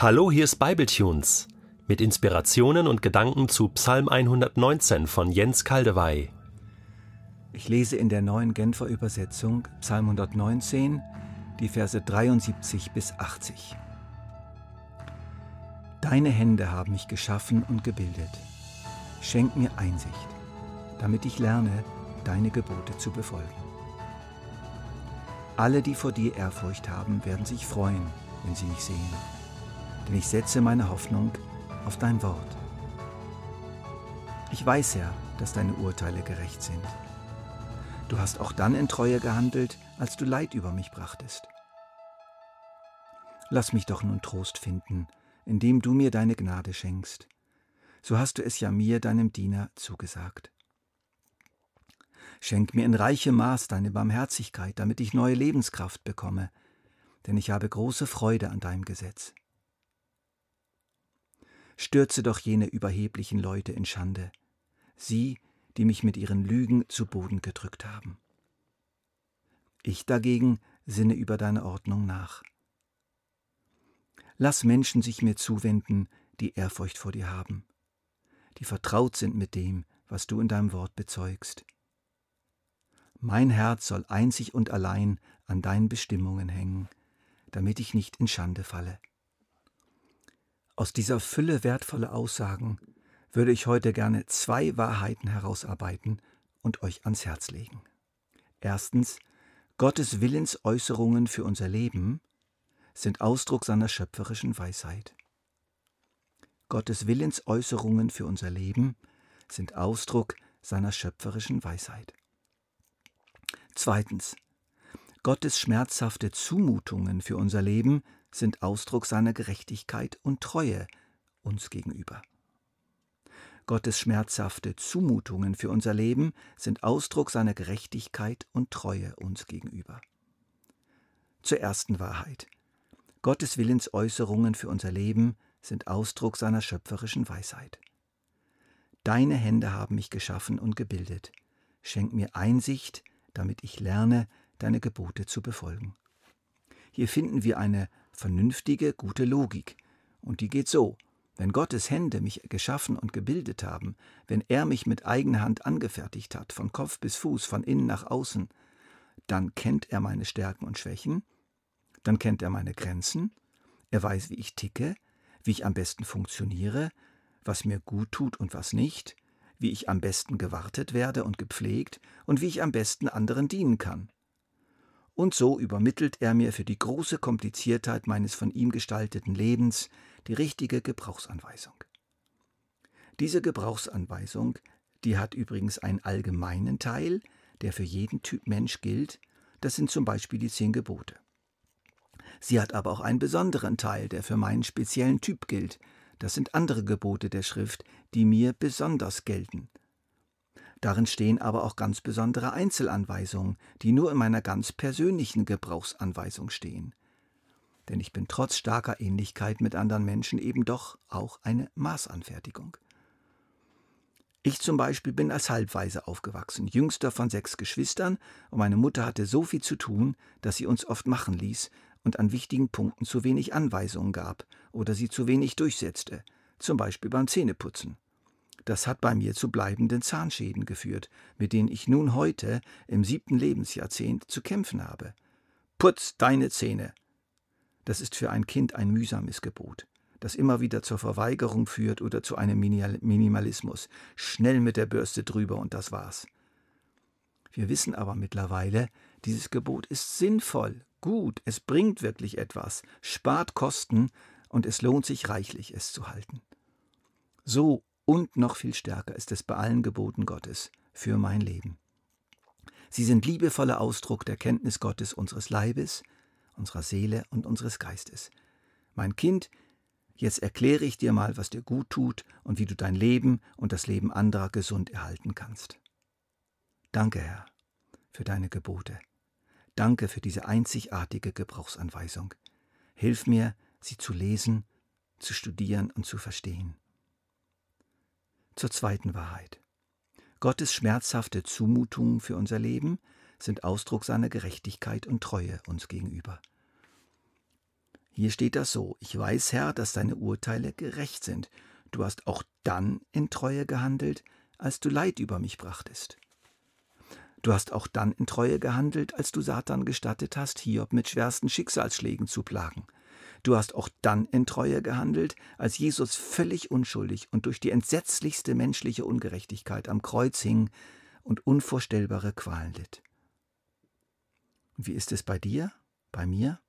Hallo, hier ist Bibletunes mit Inspirationen und Gedanken zu Psalm 119 von Jens Kaldewey. Ich lese in der neuen Genfer Übersetzung Psalm 119, die Verse 73 bis 80. Deine Hände haben mich geschaffen und gebildet. Schenk mir Einsicht, damit ich lerne, deine Gebote zu befolgen. Alle, die vor dir Ehrfurcht haben, werden sich freuen, wenn sie mich sehen denn ich setze meine Hoffnung auf dein Wort. Ich weiß ja, dass deine Urteile gerecht sind. Du hast auch dann in Treue gehandelt, als du Leid über mich brachtest. Lass mich doch nun Trost finden, indem du mir deine Gnade schenkst. So hast du es ja mir, deinem Diener, zugesagt. Schenk mir in reichem Maß deine Barmherzigkeit, damit ich neue Lebenskraft bekomme, denn ich habe große Freude an deinem Gesetz stürze doch jene überheblichen Leute in Schande, sie, die mich mit ihren Lügen zu Boden gedrückt haben. Ich dagegen sinne über deine Ordnung nach. Lass Menschen sich mir zuwenden, die Ehrfurcht vor dir haben, die vertraut sind mit dem, was du in deinem Wort bezeugst. Mein Herz soll einzig und allein an deinen Bestimmungen hängen, damit ich nicht in Schande falle. Aus dieser Fülle wertvoller Aussagen würde ich heute gerne zwei Wahrheiten herausarbeiten und euch ans Herz legen. Erstens, Gottes Willensäußerungen für unser Leben sind Ausdruck seiner schöpferischen Weisheit. Gottes Willensäußerungen für unser Leben sind Ausdruck seiner schöpferischen Weisheit. Zweitens, Gottes schmerzhafte Zumutungen für unser Leben sind Ausdruck seiner Gerechtigkeit und Treue uns gegenüber. Gottes schmerzhafte Zumutungen für unser Leben sind Ausdruck seiner Gerechtigkeit und Treue uns gegenüber. Zur ersten Wahrheit. Gottes Willensäußerungen für unser Leben sind Ausdruck seiner schöpferischen Weisheit. Deine Hände haben mich geschaffen und gebildet. Schenk mir Einsicht, damit ich lerne, deine Gebote zu befolgen. Hier finden wir eine vernünftige, gute Logik. Und die geht so. Wenn Gottes Hände mich geschaffen und gebildet haben, wenn er mich mit eigener Hand angefertigt hat, von Kopf bis Fuß, von innen nach außen, dann kennt er meine Stärken und Schwächen, dann kennt er meine Grenzen, er weiß, wie ich ticke, wie ich am besten funktioniere, was mir gut tut und was nicht, wie ich am besten gewartet werde und gepflegt und wie ich am besten anderen dienen kann und so übermittelt er mir für die große Kompliziertheit meines von ihm gestalteten Lebens die richtige Gebrauchsanweisung. Diese Gebrauchsanweisung, die hat übrigens einen allgemeinen Teil, der für jeden Typ Mensch gilt, das sind zum Beispiel die zehn Gebote. Sie hat aber auch einen besonderen Teil, der für meinen speziellen Typ gilt, das sind andere Gebote der Schrift, die mir besonders gelten, Darin stehen aber auch ganz besondere Einzelanweisungen, die nur in meiner ganz persönlichen Gebrauchsanweisung stehen. Denn ich bin trotz starker Ähnlichkeit mit anderen Menschen eben doch auch eine Maßanfertigung. Ich zum Beispiel bin als Halbweise aufgewachsen, jüngster von sechs Geschwistern, und meine Mutter hatte so viel zu tun, dass sie uns oft machen ließ und an wichtigen Punkten zu wenig Anweisungen gab oder sie zu wenig durchsetzte, zum Beispiel beim Zähneputzen. Das hat bei mir zu bleibenden Zahnschäden geführt, mit denen ich nun heute im siebten Lebensjahrzehnt zu kämpfen habe. Putz deine Zähne! Das ist für ein Kind ein mühsames Gebot, das immer wieder zur Verweigerung führt oder zu einem Minimalismus. Schnell mit der Bürste drüber und das war's. Wir wissen aber mittlerweile, dieses Gebot ist sinnvoll, gut, es bringt wirklich etwas, spart Kosten und es lohnt sich reichlich, es zu halten. So und noch viel stärker ist es bei allen Geboten Gottes für mein Leben. Sie sind liebevoller Ausdruck der Kenntnis Gottes unseres Leibes, unserer Seele und unseres Geistes. Mein Kind, jetzt erkläre ich dir mal, was dir gut tut und wie du dein Leben und das Leben anderer gesund erhalten kannst. Danke, Herr, für deine Gebote. Danke für diese einzigartige Gebrauchsanweisung. Hilf mir, sie zu lesen, zu studieren und zu verstehen zur zweiten Wahrheit. Gottes schmerzhafte Zumutungen für unser Leben sind Ausdruck seiner Gerechtigkeit und Treue uns gegenüber. Hier steht das so, ich weiß, Herr, dass deine Urteile gerecht sind. Du hast auch dann in Treue gehandelt, als du Leid über mich brachtest. Du hast auch dann in Treue gehandelt, als du Satan gestattet hast, Hiob mit schwersten Schicksalsschlägen zu plagen. Du hast auch dann in Treue gehandelt, als Jesus völlig unschuldig und durch die entsetzlichste menschliche Ungerechtigkeit am Kreuz hing und unvorstellbare Qualen litt. Wie ist es bei dir, bei mir?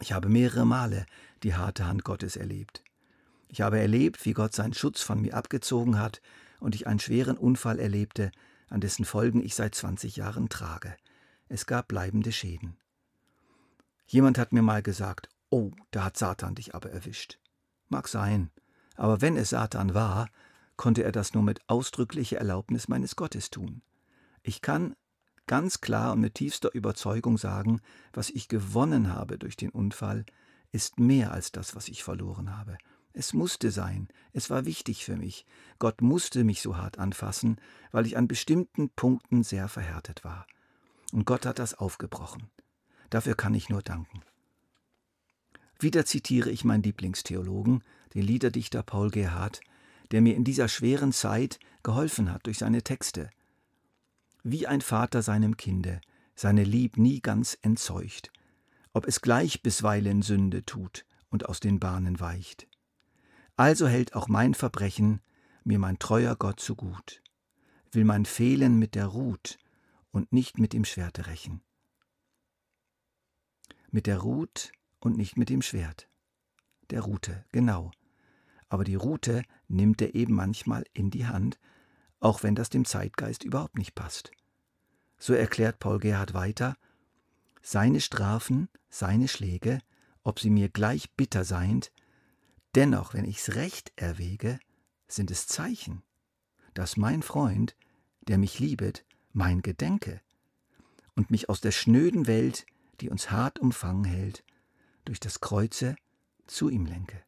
Ich habe mehrere Male die harte Hand Gottes erlebt. Ich habe erlebt, wie Gott seinen Schutz von mir abgezogen hat und ich einen schweren Unfall erlebte, an dessen Folgen ich seit 20 Jahren trage. Es gab bleibende Schäden. Jemand hat mir mal gesagt, oh, da hat Satan dich aber erwischt. Mag sein, aber wenn es Satan war, konnte er das nur mit ausdrücklicher Erlaubnis meines Gottes tun. Ich kann ganz klar und mit tiefster Überzeugung sagen, was ich gewonnen habe durch den Unfall, ist mehr als das, was ich verloren habe. Es musste sein, es war wichtig für mich. Gott musste mich so hart anfassen, weil ich an bestimmten Punkten sehr verhärtet war. Und Gott hat das aufgebrochen. Dafür kann ich nur danken. Wieder zitiere ich meinen Lieblingstheologen, den Liederdichter Paul Gerhardt, der mir in dieser schweren Zeit geholfen hat durch seine Texte. Wie ein Vater seinem Kinde, seine Lieb nie ganz entzeugt, ob es gleich bisweilen Sünde tut und aus den Bahnen weicht. Also hält auch mein Verbrechen mir mein treuer Gott zu gut, will mein Fehlen mit der Ruth und nicht mit dem Schwerte rächen. Mit der Ruth und nicht mit dem Schwert. Der Rute, genau. Aber die Rute nimmt er eben manchmal in die Hand, auch wenn das dem Zeitgeist überhaupt nicht passt. So erklärt Paul Gerhard weiter, seine Strafen, seine Schläge, ob sie mir gleich bitter seind, Dennoch, wenn ich's recht erwäge, sind es Zeichen, dass mein Freund, der mich liebet, mein Gedenke und mich aus der schnöden Welt, die uns hart umfangen hält, durch das Kreuze zu ihm lenke.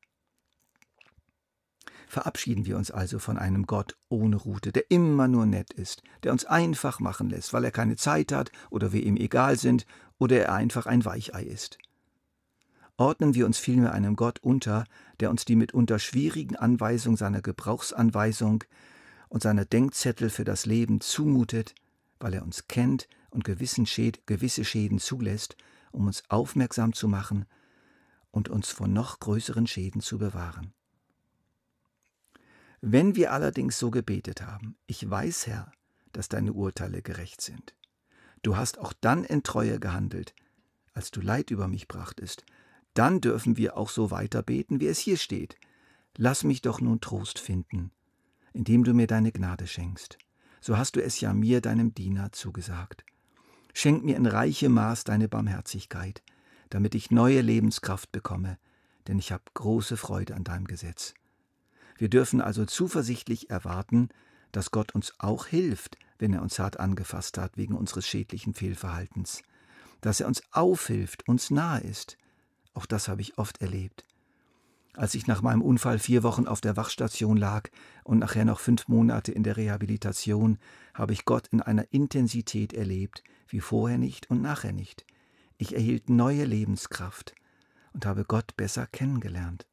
Verabschieden wir uns also von einem Gott ohne Rute, der immer nur nett ist, der uns einfach machen lässt, weil er keine Zeit hat oder wir ihm egal sind oder er einfach ein Weichei ist ordnen wir uns vielmehr einem Gott unter, der uns die mitunter schwierigen Anweisungen seiner Gebrauchsanweisung und seiner Denkzettel für das Leben zumutet, weil er uns kennt und gewisse Schäden zulässt, um uns aufmerksam zu machen und uns vor noch größeren Schäden zu bewahren. Wenn wir allerdings so gebetet haben, ich weiß, Herr, dass deine Urteile gerecht sind. Du hast auch dann in Treue gehandelt, als du Leid über mich brachtest, dann dürfen wir auch so weiter beten, wie es hier steht. Lass mich doch nun Trost finden, indem du mir deine Gnade schenkst. So hast du es ja mir, deinem Diener, zugesagt. Schenk mir in reichem Maß deine Barmherzigkeit, damit ich neue Lebenskraft bekomme, denn ich habe große Freude an deinem Gesetz. Wir dürfen also zuversichtlich erwarten, dass Gott uns auch hilft, wenn er uns hart angefasst hat wegen unseres schädlichen Fehlverhaltens, dass er uns aufhilft, uns nahe ist, auch das habe ich oft erlebt. Als ich nach meinem Unfall vier Wochen auf der Wachstation lag und nachher noch fünf Monate in der Rehabilitation, habe ich Gott in einer Intensität erlebt, wie vorher nicht und nachher nicht. Ich erhielt neue Lebenskraft und habe Gott besser kennengelernt.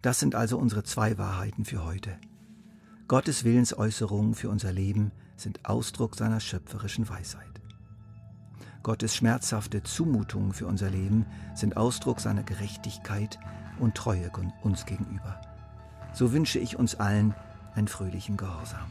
Das sind also unsere zwei Wahrheiten für heute. Gottes Willensäußerungen für unser Leben sind Ausdruck seiner schöpferischen Weisheit. Gottes schmerzhafte Zumutungen für unser Leben sind Ausdruck seiner Gerechtigkeit und Treue uns gegenüber. So wünsche ich uns allen einen fröhlichen Gehorsam.